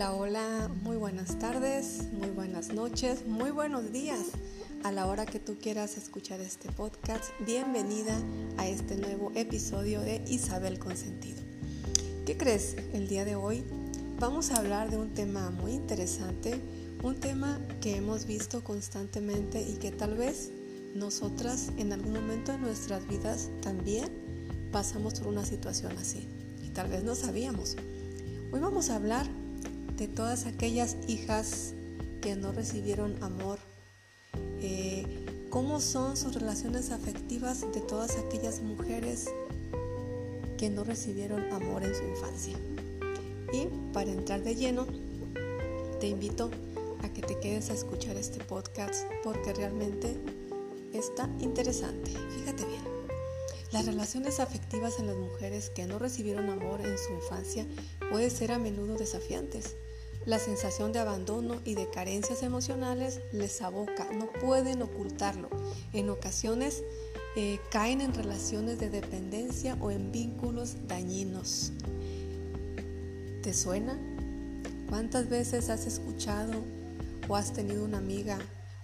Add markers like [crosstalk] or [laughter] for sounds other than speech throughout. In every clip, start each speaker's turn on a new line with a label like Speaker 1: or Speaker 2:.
Speaker 1: Hola, hola, muy buenas tardes, muy buenas noches, muy buenos días. A la hora que tú quieras escuchar este podcast, bienvenida a este nuevo episodio de Isabel Consentido. ¿Qué crees? El día de hoy vamos a hablar de un tema muy interesante, un tema que hemos visto constantemente y que tal vez nosotras en algún momento de nuestras vidas también pasamos por una situación así y tal vez no sabíamos. Hoy vamos a hablar de todas aquellas hijas que no recibieron amor, eh, cómo son sus relaciones afectivas de todas aquellas mujeres que no recibieron amor en su infancia. Y para entrar de lleno, te invito a que te quedes a escuchar este podcast porque realmente está interesante. Fíjate bien. Las relaciones afectivas en las mujeres que no recibieron amor en su infancia pueden ser a menudo desafiantes. La sensación de abandono y de carencias emocionales les aboca, no pueden ocultarlo. En ocasiones eh, caen en relaciones de dependencia o en vínculos dañinos. ¿Te suena? ¿Cuántas veces has escuchado o has tenido una amiga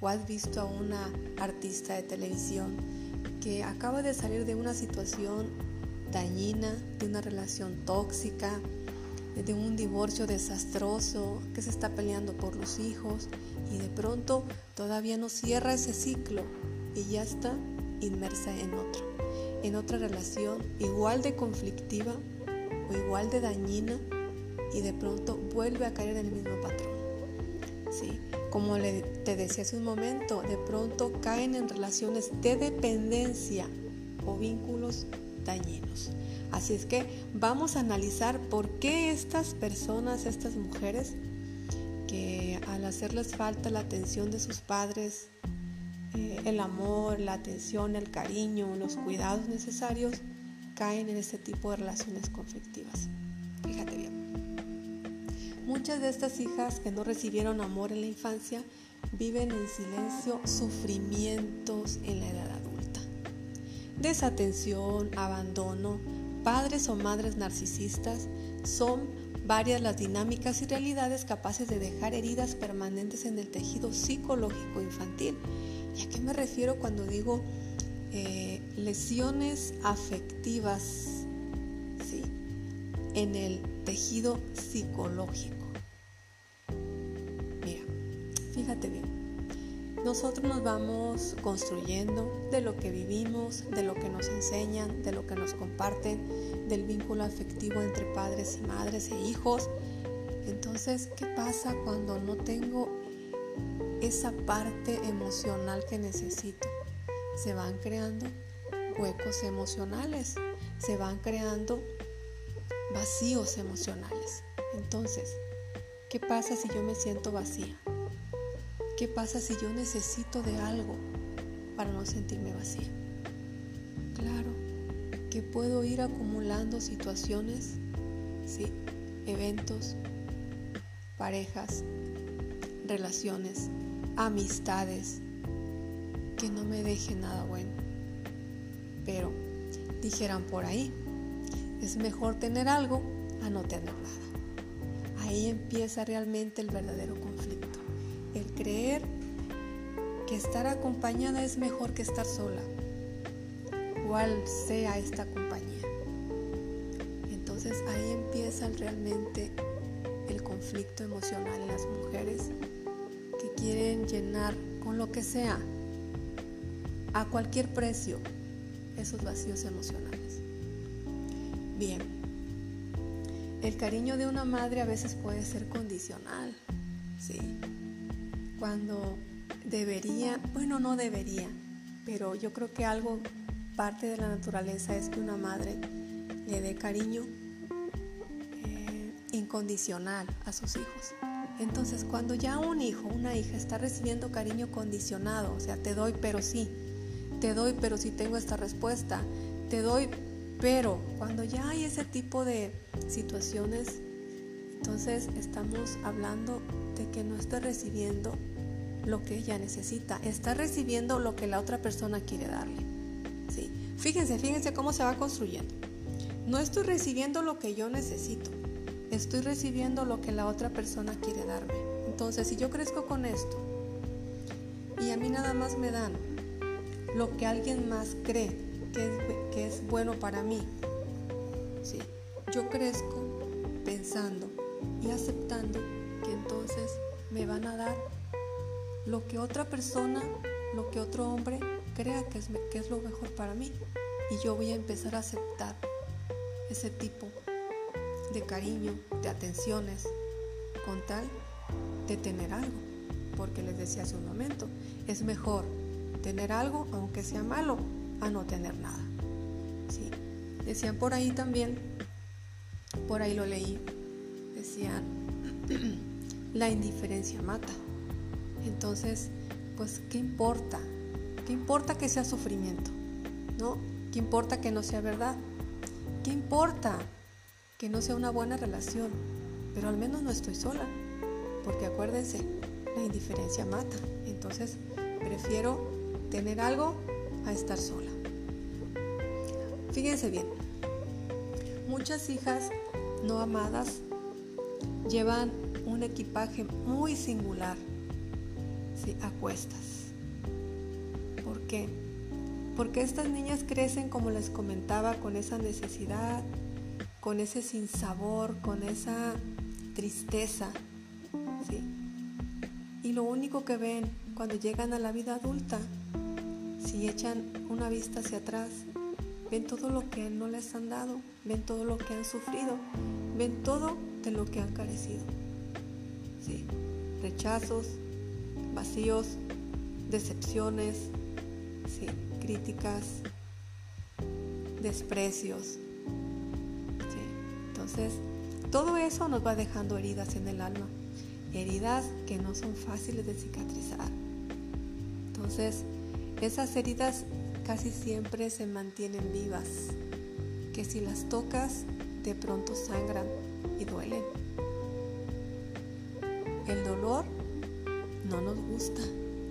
Speaker 1: o has visto a una artista de televisión que acaba de salir de una situación dañina, de una relación tóxica, de un divorcio desastroso, que se está peleando por los hijos y de pronto todavía no cierra ese ciclo y ya está inmersa en otro, en otra relación igual de conflictiva o igual de dañina y de pronto vuelve a caer en el mismo patrón. ¿Sí? Como te decía hace un momento, de pronto caen en relaciones de dependencia o vínculos dañinos. Así es que vamos a analizar por qué estas personas, estas mujeres, que al hacerles falta la atención de sus padres, eh, el amor, la atención, el cariño, los cuidados necesarios, caen en este tipo de relaciones conflictivas. Fíjate bien. Muchas de estas hijas que no recibieron amor en la infancia viven en silencio sufrimientos en la edad adulta. Desatención, abandono, padres o madres narcisistas son varias las dinámicas y realidades capaces de dejar heridas permanentes en el tejido psicológico infantil. ¿Y a qué me refiero cuando digo eh, lesiones afectivas en el tejido psicológico? Mira, fíjate bien. Nosotros nos vamos construyendo de lo que vivimos, de lo que nos enseñan, de lo que nos comparten, del vínculo afectivo entre padres y madres e hijos. Entonces, ¿qué pasa cuando no tengo esa parte emocional que necesito? Se van creando huecos emocionales, se van creando vacíos emocionales. Entonces, ¿qué pasa si yo me siento vacía? ¿Qué pasa si yo necesito de algo para no sentirme vacía? Claro que puedo ir acumulando situaciones, ¿sí? eventos, parejas, relaciones, amistades, que no me dejen nada bueno. Pero, dijeran por ahí, es mejor tener algo a no tener nada. Ahí empieza realmente el verdadero conflicto el creer que estar acompañada es mejor que estar sola, cual sea esta compañía. Entonces ahí empieza realmente el conflicto emocional en las mujeres que quieren llenar con lo que sea, a cualquier precio, esos vacíos emocionales. Bien, el cariño de una madre a veces puede ser condicional, sí, cuando debería, bueno, no debería, pero yo creo que algo parte de la naturaleza es que una madre le dé cariño eh, incondicional a sus hijos. Entonces, cuando ya un hijo, una hija está recibiendo cariño condicionado, o sea, te doy pero sí, te doy pero si tengo esta respuesta, te doy pero, cuando ya hay ese tipo de situaciones, entonces estamos hablando de que no está recibiendo lo que ella necesita, está recibiendo lo que la otra persona quiere darle. ¿sí? Fíjense, fíjense cómo se va construyendo. No estoy recibiendo lo que yo necesito, estoy recibiendo lo que la otra persona quiere darme. Entonces, si yo crezco con esto y a mí nada más me dan lo que alguien más cree que es, que es bueno para mí, ¿sí? yo crezco pensando y aceptando que entonces me van a dar lo que otra persona, lo que otro hombre crea que es, lo mejor para mí. Y yo voy a empezar a aceptar ese tipo de cariño, de atenciones, con tal de tener algo. Porque les decía hace un momento, es mejor tener algo, aunque sea malo, a no tener nada. ¿Sí? Decían por ahí también, por ahí lo leí, decían, [clears throat] la indiferencia mata. Entonces, pues, ¿qué importa? ¿Qué importa que sea sufrimiento? ¿No? ¿Qué importa que no sea verdad? ¿Qué importa que no sea una buena relación? Pero al menos no estoy sola. Porque acuérdense, la indiferencia mata. Entonces, prefiero tener algo a estar sola. Fíjense bien, muchas hijas no amadas llevan un equipaje muy singular si acuestas. ¿Por qué? Porque estas niñas crecen, como les comentaba, con esa necesidad, con ese sinsabor, con esa tristeza. ¿sí? Y lo único que ven cuando llegan a la vida adulta, si echan una vista hacia atrás, ven todo lo que no les han dado, ven todo lo que han sufrido, ven todo de lo que han carecido. ¿sí? Rechazos, vacíos, decepciones, ¿sí? críticas, desprecios. ¿sí? Entonces, todo eso nos va dejando heridas en el alma, heridas que no son fáciles de cicatrizar. Entonces, esas heridas casi siempre se mantienen vivas, que si las tocas, de pronto sangran y duelen. El dolor no nos gusta,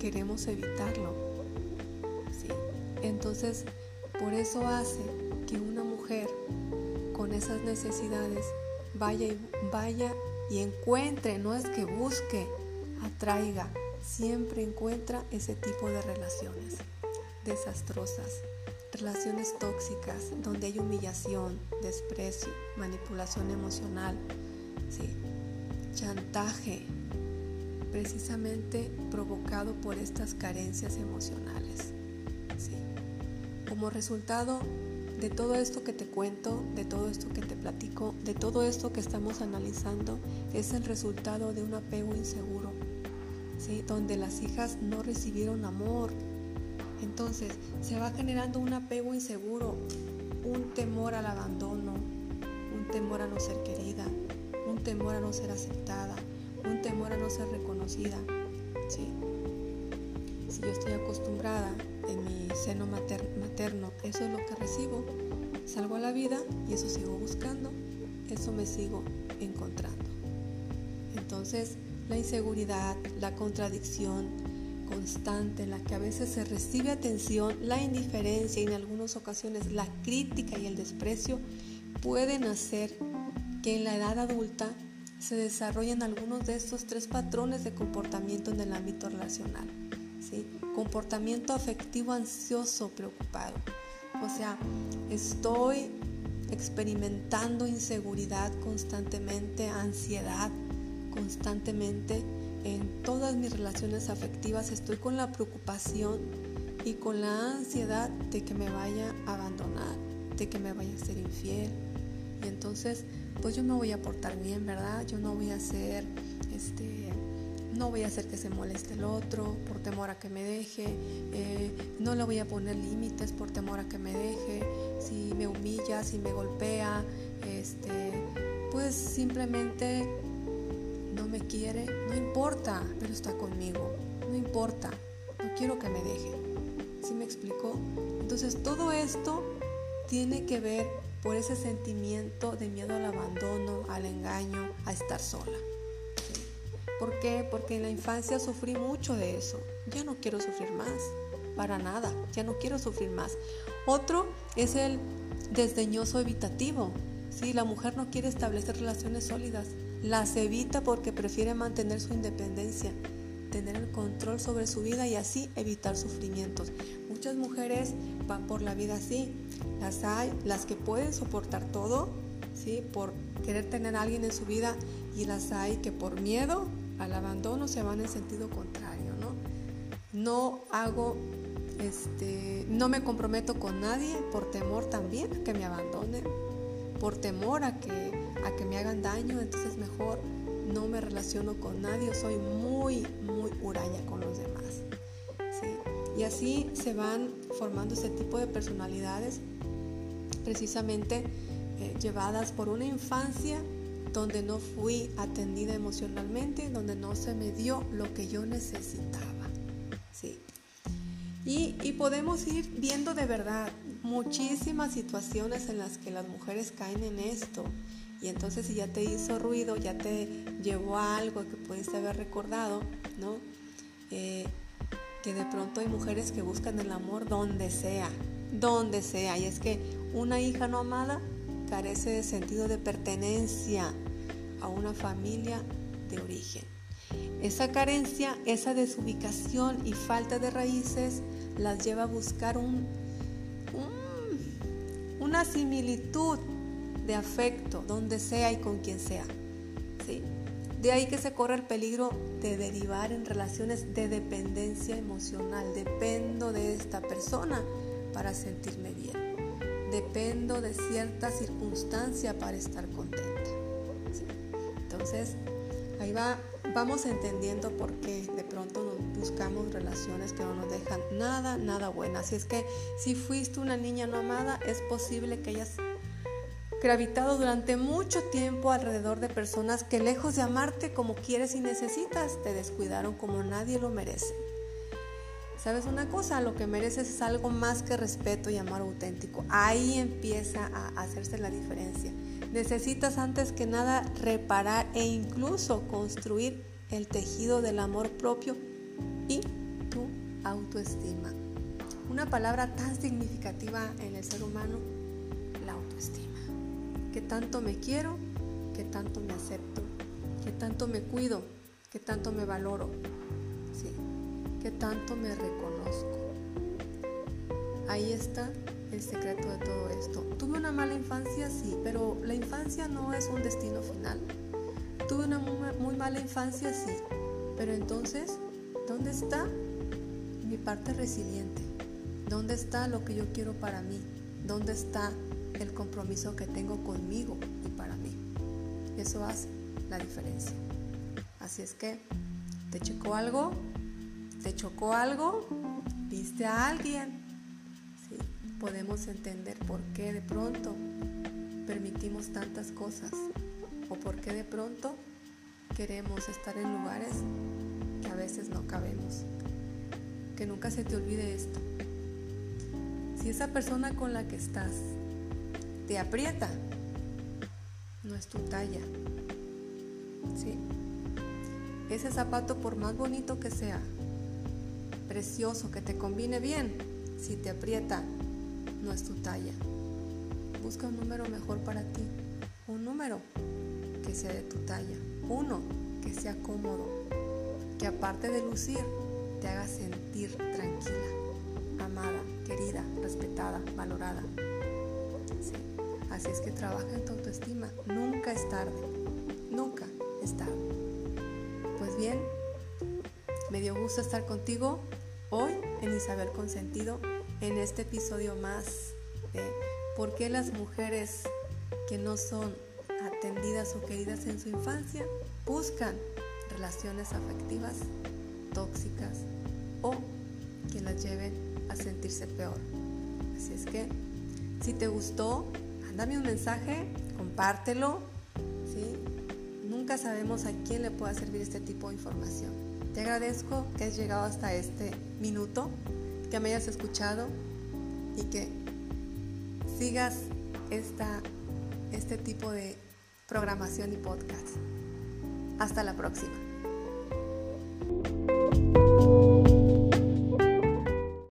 Speaker 1: queremos evitarlo. Entonces, por eso hace que una mujer con esas necesidades vaya y, vaya y encuentre, no es que busque, atraiga, siempre encuentra ese tipo de relaciones desastrosas, relaciones tóxicas donde hay humillación, desprecio, manipulación emocional, chantaje, precisamente provocado por estas carencias emocionales. Como resultado de todo esto que te cuento, de todo esto que te platico, de todo esto que estamos analizando, es el resultado de un apego inseguro, donde las hijas no recibieron amor. Entonces se va generando un apego inseguro, un temor al abandono, un temor a no ser querida, un temor a no ser aceptada, un temor a no ser reconocida. Si yo estoy acostumbrada en mi seno materno, eso es lo que recibo. Salgo a la vida y eso sigo buscando, eso me sigo encontrando. Entonces, la inseguridad, la contradicción constante en la que a veces se recibe atención, la indiferencia y en algunas ocasiones la crítica y el desprecio pueden hacer que en la edad adulta se desarrollen algunos de estos tres patrones de comportamiento en el ámbito relacional. Comportamiento afectivo ansioso preocupado. O sea, estoy experimentando inseguridad constantemente, ansiedad constantemente en todas mis relaciones afectivas. Estoy con la preocupación y con la ansiedad de que me vaya a abandonar, de que me vaya a ser infiel. Y entonces, pues yo no voy a portar bien, ¿verdad? Yo no voy a ser este no voy a hacer que se moleste el otro por temor a que me deje, eh, no le voy a poner límites por temor a que me deje, si me humilla, si me golpea, este, pues simplemente no me quiere, no importa, pero está conmigo, no importa, no quiero que me deje. ¿Sí me explicó? Entonces todo esto tiene que ver por ese sentimiento de miedo al abandono, al engaño, a estar sola. ¿Por qué? Porque en la infancia sufrí mucho de eso. Ya no quiero sufrir más, para nada, ya no quiero sufrir más. Otro es el desdeñoso evitativo, Sí, la mujer no quiere establecer relaciones sólidas, las evita porque prefiere mantener su independencia, tener el control sobre su vida y así evitar sufrimientos. Muchas mujeres van por la vida así. Las hay, las que pueden soportar todo, ¿sí? por querer tener a alguien en su vida y las hay que por miedo al abandono se van en sentido contrario. No, no hago este, no me comprometo con nadie por temor también a que me abandonen, por temor a que, a que me hagan daño, entonces mejor no me relaciono con nadie, soy muy, muy huraña con los demás. Y así se van formando ese tipo de personalidades precisamente eh, llevadas por una infancia donde no fui atendida emocionalmente, donde no se me dio lo que yo necesitaba. ¿sí? Y, podemos ir viendo de verdad muchísimas situaciones en las que las mujeres caen en esto. Y entonces si ya te hizo ruido, ya te llevó a algo que pudiste haber recordado, ¿no? Eh, que de pronto hay mujeres que buscan el amor donde sea, donde sea. Y es que una hija no amada carece de sentido de pertenencia a una familia de origen. Esa carencia, esa desubicación y falta de raíces las lleva a buscar un, una similitud de afecto donde sea y con quien sea. De ahí que se corre el peligro de derivar en relaciones de dependencia emocional. Dependo de esta persona para sentirme bien. Dependo de cierta circunstancia para estar contenta. Entonces, ahí va vamos entendiendo por qué de pronto buscamos relaciones que no nos dejan nada, nada buenas. Así es que si fuiste una niña no amada, es posible que hayas gravitado durante mucho tiempo alrededor de personas que lejos de amarte como quieres y necesitas, te descuidaron como nadie lo merece. ¿Sabes una cosa? Lo que mereces es algo más que respeto y amor auténtico. Ahí empieza a hacerse la diferencia. Necesitas antes que nada reparar e incluso construir el tejido del amor propio y tu autoestima. Una palabra tan significativa en el ser humano, la autoestima. Que tanto me quiero, que tanto me acepto, que tanto me cuido, que tanto me valoro, sí, que tanto me reconozco. Ahí está el secreto de todo esto. Tuve una mala infancia, sí, pero la infancia no es un destino final. Tuve una muy, mala infancia, sí, pero entonces, ¿dónde está mi parte resiliente? ¿Dónde está lo que yo quiero para mí? ¿Dónde está el compromiso que tengo conmigo y para mí? Eso hace la diferencia. Así es que, ¿te chocó algo? ¿Te chocó algo? ¿Viste a alguien? podemos entender por qué de pronto permitimos tantas cosas o por qué de pronto queremos estar en lugares que a veces no cabemos. Que nunca se te olvide esto. Si esa persona con la que estás te aprieta, no es tu talla. ¿Sí? Ese zapato, por más bonito que sea, precioso, que te combine bien, si te aprieta, no es tu talla. Busca un número mejor para ti, un número que sea de tu talla, uno que sea cómodo, que aparte de lucir, te haga sentir tranquila, amada, querida, respetada, valorada. Así es que trabaja en tu autoestima, nunca es tarde, nunca es tarde. Pues bien, me dio gusto estar contigo hoy en Isabel Consentido en este episodio más de por qué las mujeres que no son atendidas o queridas en su infancia buscan relaciones afectivas tóxicas o que las lleven a sentirse peor. Así es que si te gustó, mándame un mensaje, compártelo. Nunca sabemos a quién le pueda servir este tipo de información. Te agradezco que has llegado hasta este minuto que me hayas escuchado y que sigas esta, este tipo de programación y podcast. Hasta la próxima.